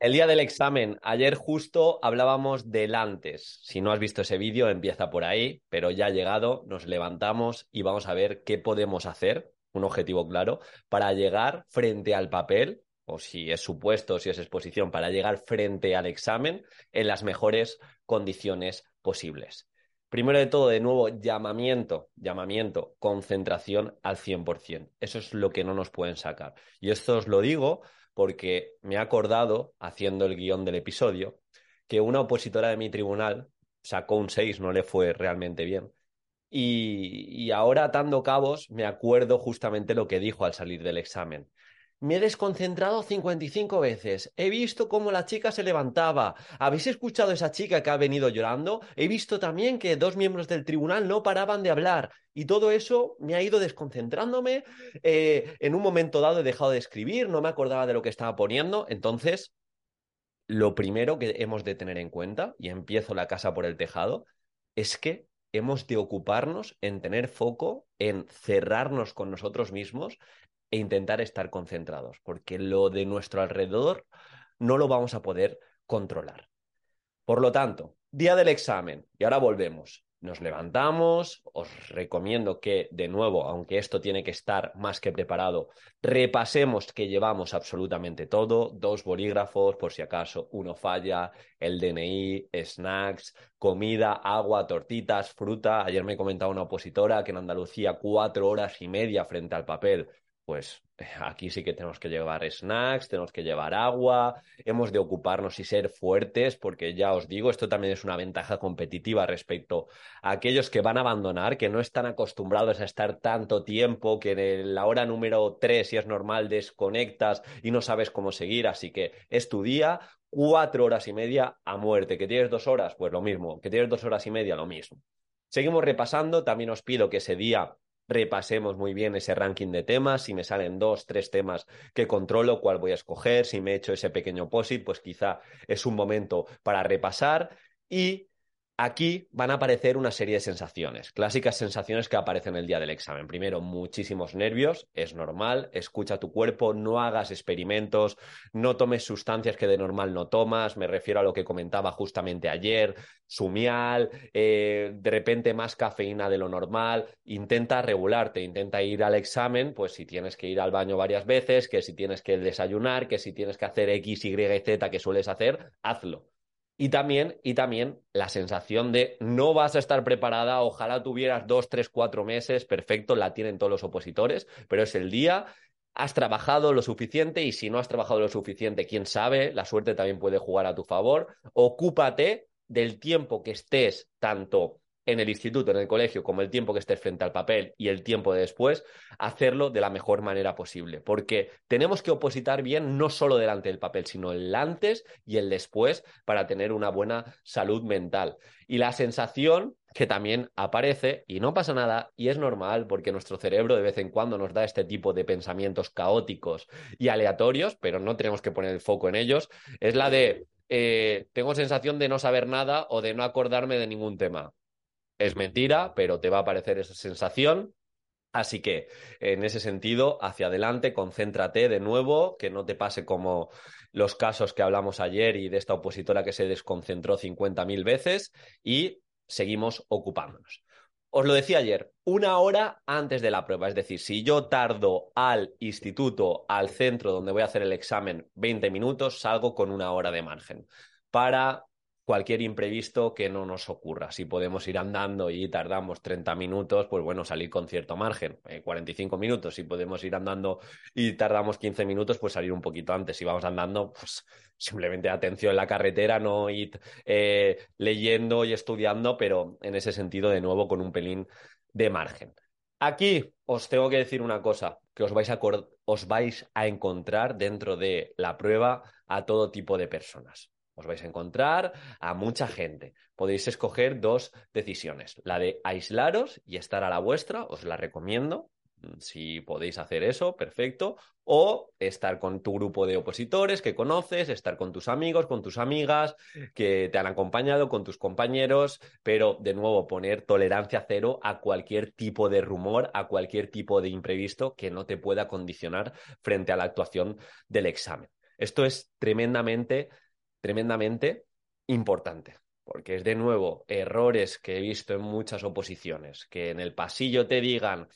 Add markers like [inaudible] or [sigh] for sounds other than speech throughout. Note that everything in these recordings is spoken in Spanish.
El día del examen, ayer justo hablábamos del antes. Si no has visto ese vídeo, empieza por ahí, pero ya ha llegado, nos levantamos y vamos a ver qué podemos hacer, un objetivo claro, para llegar frente al papel, o si es supuesto, si es exposición, para llegar frente al examen en las mejores condiciones posibles. Primero de todo, de nuevo, llamamiento, llamamiento, concentración al 100%. Eso es lo que no nos pueden sacar. Y esto os lo digo porque me he acordado, haciendo el guion del episodio, que una opositora de mi tribunal sacó un 6, no le fue realmente bien. Y, y ahora atando cabos me acuerdo justamente lo que dijo al salir del examen. Me he desconcentrado 55 veces. He visto cómo la chica se levantaba. ¿Habéis escuchado a esa chica que ha venido llorando? He visto también que dos miembros del tribunal no paraban de hablar. Y todo eso me ha ido desconcentrándome. Eh, en un momento dado he dejado de escribir, no me acordaba de lo que estaba poniendo. Entonces, lo primero que hemos de tener en cuenta, y empiezo la casa por el tejado, es que hemos de ocuparnos en tener foco, en cerrarnos con nosotros mismos e intentar estar concentrados, porque lo de nuestro alrededor no lo vamos a poder controlar. Por lo tanto, día del examen, y ahora volvemos. Nos levantamos, os recomiendo que, de nuevo, aunque esto tiene que estar más que preparado, repasemos que llevamos absolutamente todo, dos bolígrafos por si acaso uno falla, el DNI, snacks, comida, agua, tortitas, fruta. Ayer me comentaba una opositora que en Andalucía cuatro horas y media frente al papel pues eh, aquí sí que tenemos que llevar snacks, tenemos que llevar agua, hemos de ocuparnos y ser fuertes, porque ya os digo, esto también es una ventaja competitiva respecto a aquellos que van a abandonar, que no están acostumbrados a estar tanto tiempo, que en la hora número 3, si es normal, desconectas y no sabes cómo seguir, así que es tu día, cuatro horas y media a muerte, que tienes dos horas, pues lo mismo, que tienes dos horas y media, lo mismo. Seguimos repasando, también os pido que ese día repasemos muy bien ese ranking de temas, si me salen dos, tres temas que controlo, cuál voy a escoger, si me he hecho ese pequeño posit, pues quizá es un momento para repasar. Y Aquí van a aparecer una serie de sensaciones, clásicas sensaciones que aparecen el día del examen. Primero, muchísimos nervios, es normal, escucha tu cuerpo, no hagas experimentos, no tomes sustancias que de normal no tomas, me refiero a lo que comentaba justamente ayer, sumial, eh, de repente más cafeína de lo normal, intenta regularte, intenta ir al examen, pues si tienes que ir al baño varias veces, que si tienes que desayunar, que si tienes que hacer X, Y, Z que sueles hacer, hazlo y también, y también la sensación de no vas a estar preparada, ojalá tuvieras dos, tres, cuatro meses, perfecto, la tienen todos los opositores, pero es el día, has trabajado lo suficiente y si no has trabajado lo suficiente, quién sabe, la suerte también puede jugar a tu favor. Ocúpate del tiempo que estés tanto en el instituto, en el colegio, como el tiempo que estés frente al papel y el tiempo de después, hacerlo de la mejor manera posible. Porque tenemos que opositar bien no solo delante del papel, sino el antes y el después para tener una buena salud mental. Y la sensación que también aparece, y no pasa nada, y es normal porque nuestro cerebro de vez en cuando nos da este tipo de pensamientos caóticos y aleatorios, pero no tenemos que poner el foco en ellos, es la de eh, tengo sensación de no saber nada o de no acordarme de ningún tema es mentira, pero te va a aparecer esa sensación. Así que, en ese sentido, hacia adelante, concéntrate de nuevo, que no te pase como los casos que hablamos ayer y de esta opositora que se desconcentró 50.000 veces y seguimos ocupándonos. Os lo decía ayer, una hora antes de la prueba, es decir, si yo tardo al instituto, al centro donde voy a hacer el examen 20 minutos, salgo con una hora de margen para cualquier imprevisto que no nos ocurra. Si podemos ir andando y tardamos 30 minutos, pues bueno, salir con cierto margen. 45 eh, minutos, si podemos ir andando y tardamos 15 minutos, pues salir un poquito antes. Si vamos andando, pues simplemente atención en la carretera, no ir eh, leyendo y estudiando, pero en ese sentido, de nuevo, con un pelín de margen. Aquí os tengo que decir una cosa, que os vais a, os vais a encontrar dentro de la prueba a todo tipo de personas os vais a encontrar a mucha gente. Podéis escoger dos decisiones. La de aislaros y estar a la vuestra, os la recomiendo. Mm, si podéis hacer eso, perfecto. O estar con tu grupo de opositores que conoces, estar con tus amigos, con tus amigas que te han acompañado, con tus compañeros, pero de nuevo poner tolerancia cero a cualquier tipo de rumor, a cualquier tipo de imprevisto que no te pueda condicionar frente a la actuación del examen. Esto es tremendamente, tremendamente importante porque es de nuevo errores que he visto en muchas oposiciones, que en el pasillo te digan,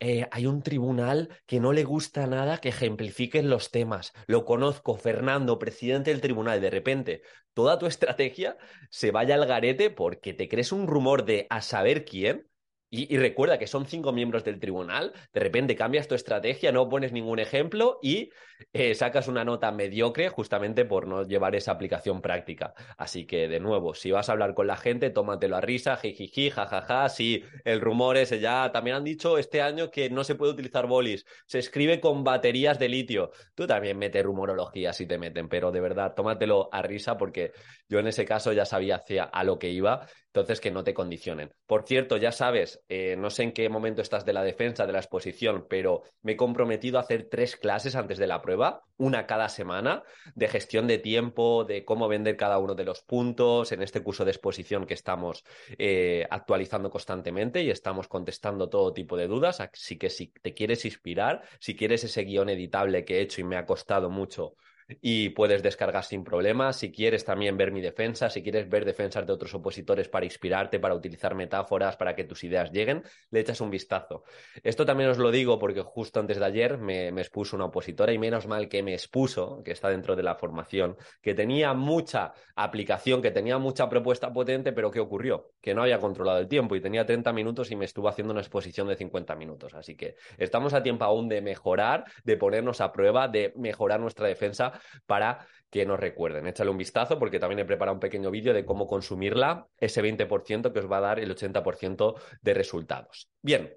eh, hay un tribunal que no le gusta nada que ejemplifiquen los temas. Lo conozco, Fernando, presidente del tribunal. De repente, toda tu estrategia se vaya al garete porque te crees un rumor de a saber quién y, recuerda que son cinco miembros del tribunal, de repente cambias tu estrategia, no pones ningún ejemplo y eh, sacas una nota mediocre justamente por no llevar esa aplicación práctica. Así que, de nuevo, si vas a hablar con la gente, tómatelo a risa, jijiji, jajaja, sí, el rumor ese ya, también han dicho este año que no se puede utilizar bolis, se escribe con baterías de litio. Tú también metes rumorología si te meten, pero de verdad, tómatelo a risa porque yo en ese caso ya sabía hacia a lo que iba entonces, que no te condicionen. Por cierto, ya sabes, eh, no sé en qué momento estás de la defensa, de la exposición, pero me he comprometido a hacer tres clases antes de la prueba, una cada semana, de gestión de tiempo, de cómo vender cada uno de los puntos, en este curso de exposición que estamos eh, actualizando constantemente y estamos contestando todo tipo de dudas. Así que si te quieres inspirar, si quieres ese guion editable que he hecho y me ha costado mucho y puedes descargar sin problemas. Si quieres también ver mi defensa, si quieres ver defensas de otros opositores para inspirarte, para utilizar metáforas, para que tus ideas lleguen, le echas un vistazo. Esto también os lo digo porque justo antes de ayer me, expuso una opositora y menos mal que me expuso, que está dentro de la formación, que tenía mucha aplicación, que tenía mucha propuesta potente, pero ¿qué ocurrió? Que no había controlado el tiempo y tenía 30 minutos y me estuvo haciendo una exposición de 50 minutos. Así que estamos a tiempo aún de mejorar, de ponernos a prueba, de mejorar nuestra defensa para que nos recuerden. Échale un vistazo porque también he preparado un pequeño vídeo de cómo consumirla, ese 20% que os va a dar el 80% de resultados. Bien,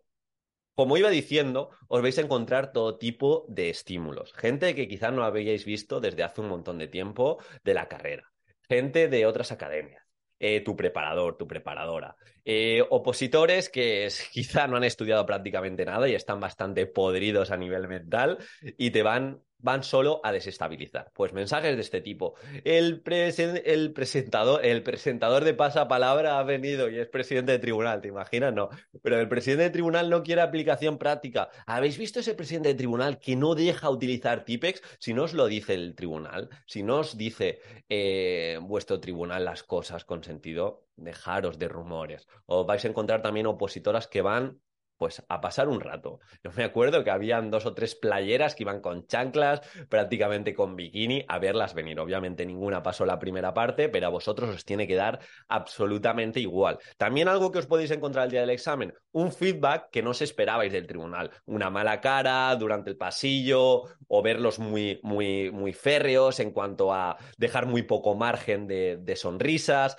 como iba diciendo, os vais a encontrar todo tipo de estímulos. Gente que quizás no habíais visto desde hace un montón de tiempo de la carrera. Gente de otras academias. Eh, tu preparador, tu preparadora. Eh, opositores que [laughs] quizá no han estudiado prácticamente nada y están bastante podridos a nivel mental y te van van solo a desestabilizar. Pues mensajes de este tipo. El, presentador, el presentador de pasapalabra ha venido y es presidente de tribunal, ¿te imaginas? No. Pero el presidente de tribunal no quiere aplicación práctica. ¿Habéis visto ese presidente de tribunal que no deja utilizar TIPEX? Si no os lo dice el tribunal, si no os dice eh, vuestro tribunal las cosas con sentido, dejaros de rumores. O vais a encontrar también opositoras que van pues a pasar un rato. Yo me acuerdo que habían dos o tres playeras que iban con chanclas, prácticamente con bikini, a verlas venir. Obviamente ninguna pasó la primera parte, pero a vosotros os tiene que dar absolutamente igual. También algo que os podéis encontrar el día del examen, un feedback que no os esperabais del tribunal. Una mala cara durante el pasillo o verlos muy, muy, muy férreos en cuanto a dejar muy poco margen de, de sonrisas.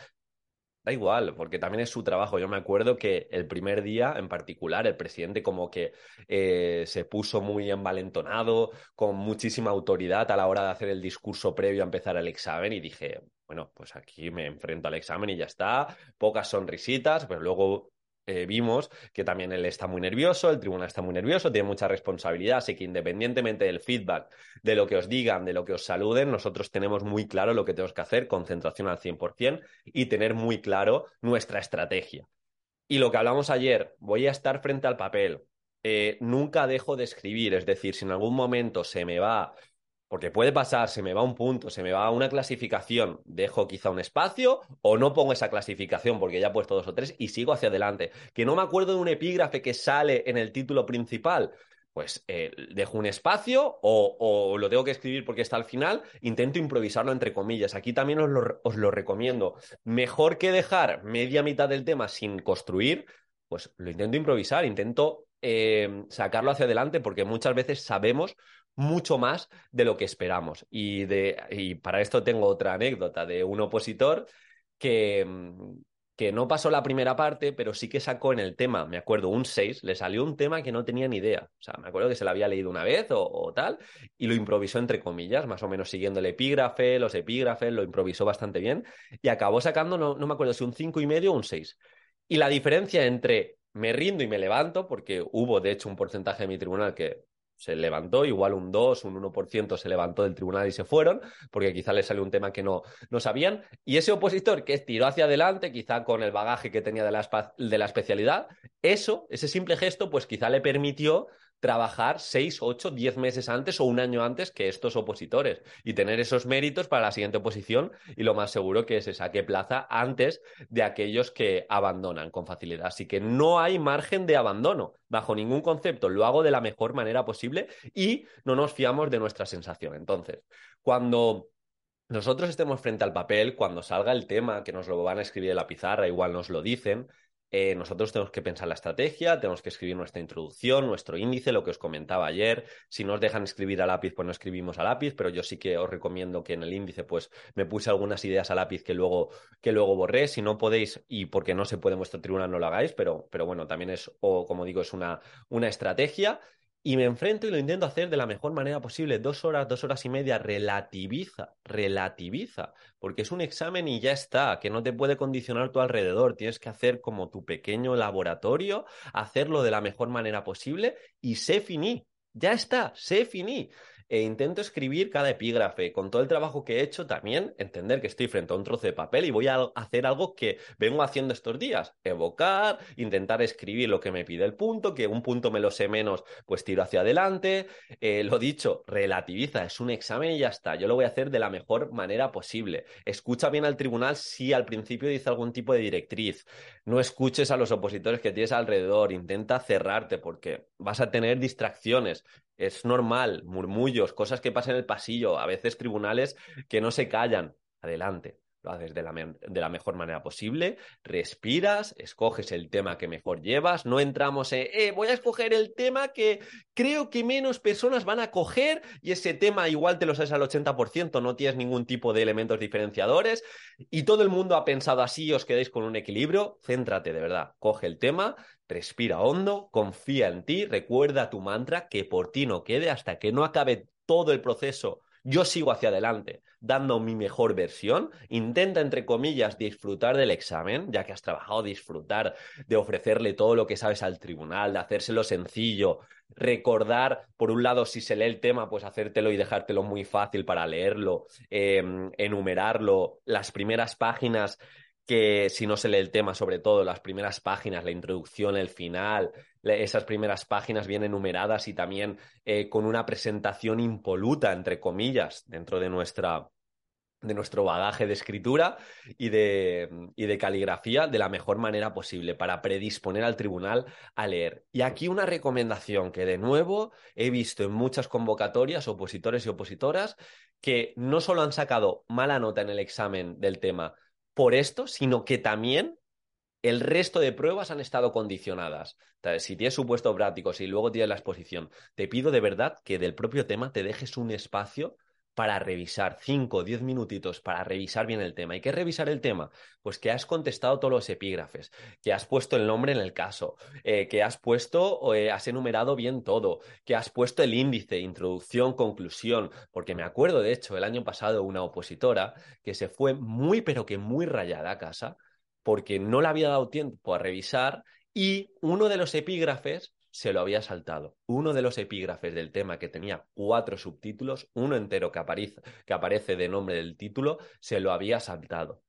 Da igual, porque también es su trabajo. Yo me acuerdo que el primer día en particular, el presidente como que eh, se puso muy envalentonado, con muchísima autoridad a la hora de hacer el discurso previo a empezar el examen y dije, bueno, pues aquí me enfrento al examen y ya está, pocas sonrisitas, pero luego eh, vimos que también él está muy nervioso, el tribunal está muy nervioso, tiene mucha responsabilidad, así que independientemente del feedback, de lo que os digan, de lo que os saluden, nosotros tenemos muy claro lo que tenemos que hacer, concentración al 100% y tener muy claro nuestra estrategia. Y lo que hablamos ayer, voy a estar frente al papel, eh, nunca dejo de escribir, es decir, si en algún momento se me va porque puede pasar, se me va un punto, se me va una clasificación, dejo quizá un espacio o no pongo esa clasificación porque ya he puesto dos o tres y sigo hacia adelante. Que no me acuerdo de un epígrafe que sale en el título principal, pues eh, dejo un espacio o, lo tengo que escribir porque está al final, intento improvisarlo entre comillas. Aquí también os lo, os lo recomiendo. Mejor que dejar media mitad del tema sin construir, pues lo intento improvisar, intento eh, sacarlo hacia adelante porque muchas veces sabemos mucho más de lo que esperamos. Y, de, y para esto tengo otra anécdota de un opositor que, mm, que no pasó la primera parte, pero sí que sacó en el tema, me acuerdo, un 6, le salió un tema que no tenía ni idea. O sea, me acuerdo que se lo había leído una vez o, tal, y lo improvisó entre comillas, más o menos siguiendo el epígrafe, los epígrafes, lo improvisó bastante bien, y acabó sacando, no, no me acuerdo si un 5 y medio o un 6. Y la diferencia entre me rindo y me levanto, porque hubo de hecho un porcentaje de mi tribunal que se levantó, igual un 2, un 1% se levantó del tribunal y se fueron, porque quizá le salió un tema que no, no sabían. Y ese opositor que tiró hacia adelante, quizá con el bagaje que tenía de la, de la especialidad, eso, ese simple gesto, pues quizá le permitió trabajar seis, ocho, diez meses antes o un año antes que estos opositores y tener esos méritos para la siguiente oposición y lo más seguro que se saque plaza antes de aquellos que abandonan con facilidad. Así que no hay margen de abandono bajo ningún concepto. Lo hago de la mejor manera posible y no nos fiamos de nuestra sensación. Entonces, cuando nosotros estemos frente al papel, cuando salga el tema, que nos lo van a escribir en la pizarra, igual nos lo dicen, eh, nosotros tenemos que pensar la estrategia, tenemos que escribir nuestra introducción, nuestro índice, lo que os comentaba ayer. Si nos dejan escribir a lápiz, pues no escribimos a lápiz, pero yo sí que os recomiendo que en el índice, pues me puse algunas ideas a lápiz que luego, que luego borré. Si no podéis, y porque no se puede en tribunal, no lo hagáis, pero, pero bueno, también es, o como digo, es una, una estrategia y me enfrento y lo intento hacer de la mejor manera posible. Dos horas, dos horas y media, relativiza, relativiza, porque es un examen y ya está, que no te puede condicionar tu alrededor. Tienes que hacer como tu pequeño laboratorio, hacerlo de la mejor manera posible y sé finí. Ya está, sé finí e intento escribir cada epígrafe. Con todo el trabajo que he hecho, también entender que estoy frente a un trozo de papel y voy a hacer algo que vengo haciendo estos días. Evocar, intentar escribir lo que me pide el punto, que un punto me lo sé menos, pues tiro hacia adelante. Eh, lo dicho, relativiza, es un examen y ya está. Yo lo voy a hacer de la mejor manera posible. Escucha bien al tribunal si al principio dice algún tipo de directriz. No escuches a los opositores que tienes alrededor. Intenta cerrarte porque vas a tener distracciones es normal, murmullos, cosas que pasan en el pasillo, a veces tribunales que no se callan. Adelante, lo haces de la, de la, mejor manera posible, respiras, escoges el tema que mejor llevas, no entramos en, eh, voy a escoger el tema que creo que menos personas van a coger y ese tema igual te lo sabes al 80%, no tienes ningún tipo de elementos diferenciadores y todo el mundo ha pensado así y os quedáis con un equilibrio, céntrate de verdad, coge el tema, Respira hondo, confía en ti, recuerda tu mantra que por ti no quede hasta que no acabe todo el proceso. Yo sigo hacia adelante, dando mi mejor versión. Intenta, entre comillas, disfrutar del examen, ya que has trabajado, disfrutar de ofrecerle todo lo que sabes al tribunal, de hacérselo sencillo. Recordar, por un lado, si se lee el tema, pues hacértelo y dejártelo muy fácil para leerlo, em, enumerarlo, las primeras páginas que si no se lee el tema, sobre todo las primeras páginas, la introducción, el final, esas primeras páginas bien enumeradas y también eh, con una presentación impoluta, entre comillas, dentro de nuestra de nuestro bagaje de escritura y de, y de caligrafía de la mejor manera posible para predisponer al tribunal a leer. Y aquí una recomendación que de nuevo he visto en muchas convocatorias, opositores y opositoras, que no solo han sacado mala nota en el examen del tema, por esto, sino que también el resto de pruebas han estado condicionadas. si tienes supuesto práctico, si luego tienes la exposición, te pido de verdad que del propio tema te dejes un espacio para revisar, 5 o 10 minutitos para revisar bien el tema. ¿Y qué revisar el tema? Pues que has contestado todos los epígrafes, que has puesto el nombre en el caso, eh, que has puesto, eh, has enumerado bien todo, que has puesto el índice, introducción, conclusión, porque me acuerdo, de hecho, el año pasado una opositora que se fue muy, pero que muy rayada a casa porque no le había dado tiempo a revisar y uno de los epígrafes se lo había saltado. Uno de los epígrafes del tema que tenía cuatro subtítulos, uno entero que aparece, que aparece de nombre del título, se lo había saltado.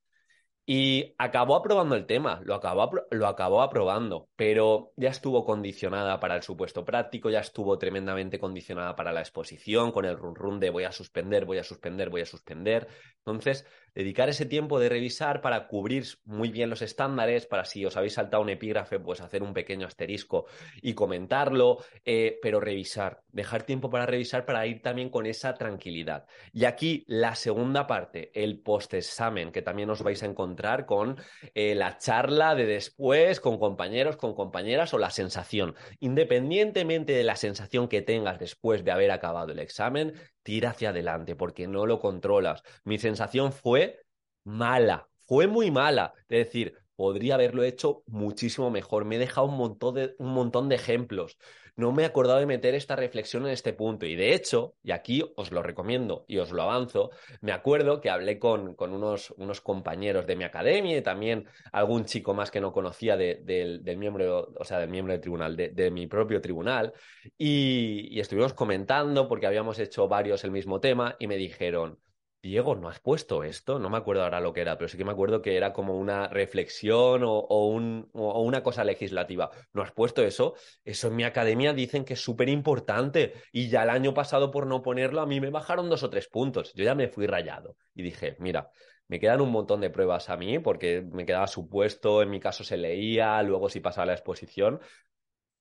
Y acabó aprobando el tema, lo acabó, lo acabó aprobando, pero ya estuvo condicionada para el supuesto práctico, ya estuvo tremendamente condicionada para la exposición, con el run run de voy a suspender, voy a suspender, voy a suspender. Entonces, dedicar ese tiempo de revisar para cubrir muy bien los estándares, para si os habéis saltado un epígrafe, pues hacer un pequeño asterisco y comentarlo, eh, pero revisar, dejar tiempo para revisar para ir también con esa tranquilidad. Y aquí la segunda parte, el post-examen, que también os vais a encontrar con eh, la charla de después, con compañeros, con compañeras o la sensación. Independientemente de la sensación que tengas después de haber acabado el examen, tira hacia adelante porque no lo controlas. Mi sensación fue mala, fue muy mala. Es decir, podría haberlo hecho muchísimo mejor. Me he dejado un montón de, un montón de ejemplos no me he acordado de meter esta reflexión en este punto. Y de hecho, y aquí os lo recomiendo y os lo avanzo, me acuerdo que hablé con, con unos, unos, compañeros de mi academia y también algún chico más que no conocía del miembro, o sea, del miembro del tribunal, de, mi propio tribunal, y, y estuvimos comentando porque habíamos hecho varios el mismo tema y me dijeron, Diego, ¿no has puesto esto? No me acuerdo ahora lo que era, pero sí que me acuerdo que era como una reflexión o, un, o una cosa legislativa. ¿No has puesto eso? Eso en mi academia dicen que es súper importante y ya el año pasado por no ponerlo a mí me bajaron dos o tres puntos. Yo ya me fui rayado y dije, mira, me quedan un montón de pruebas a mí porque me quedaba supuesto, en mi caso se leía, luego si pasaba la exposición,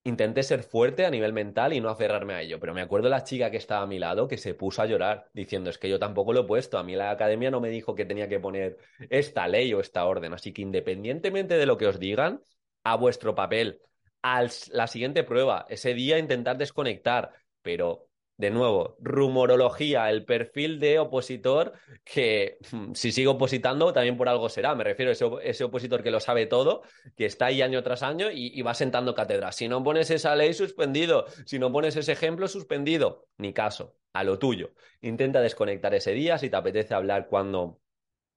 intenté ser fuerte a nivel mental y no aferrarme a ello. Pero me acuerdo la chica que estaba a mi lado que se puso a llorar diciendo es que yo tampoco lo he puesto. A mí la academia no me dijo que tenía que poner esta ley o esta orden. Así que independientemente de lo que os digan, a vuestro papel, a la siguiente prueba, ese día intentar desconectar, pero de nuevo, rumorología, el perfil de opositor que mm, si sigo opositando también por algo será. Me refiero a ese, ese opositor que lo sabe todo, que está ahí año tras año y, y, va sentando cátedra. Si no pones esa ley, suspendido. Si no pones ese ejemplo, suspendido. Ni caso, a lo tuyo. Intenta desconectar ese día si te apetece hablar cuando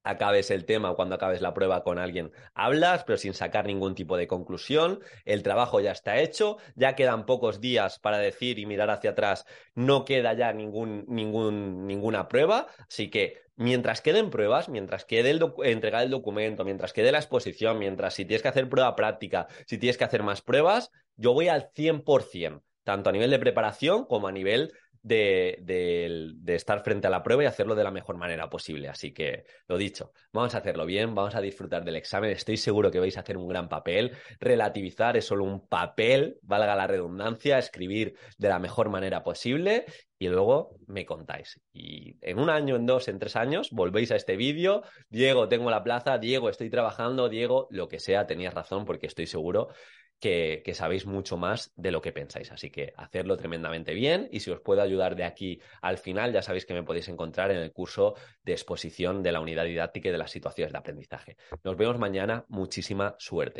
acabes el tema o cuando acabes la prueba con alguien, hablas, pero sin sacar ningún tipo de conclusión. El trabajo ya está hecho, ya quedan pocos días para decir y mirar hacia atrás, no queda ya ningún, ninguna prueba. Así que mientras queden pruebas, mientras quede el entregar el documento, mientras quede la exposición, mientras si tienes que hacer prueba práctica, si tienes que hacer más pruebas, yo voy al 100%, tanto a nivel de preparación como a nivel de, estar frente a la prueba y hacerlo de la mejor manera posible. Así que, lo dicho, vamos a hacerlo bien, vamos a disfrutar del examen. Estoy seguro que vais a hacer un gran papel. Relativizar es solo un papel, valga la redundancia, escribir de la mejor manera posible y luego me contáis. Y en un año, en dos, en tres años, volvéis a este vídeo. Diego, tengo la plaza. Diego, estoy trabajando. Diego, lo que sea, tenías razón porque estoy seguro que, sabéis mucho más de lo que pensáis. Así que hacerlo tremendamente bien y si os puedo ayudar de aquí al final, ya sabéis que me podéis encontrar en el curso de exposición de la unidad didáctica y de las situaciones de aprendizaje. Nos vemos mañana. Muchísima suerte.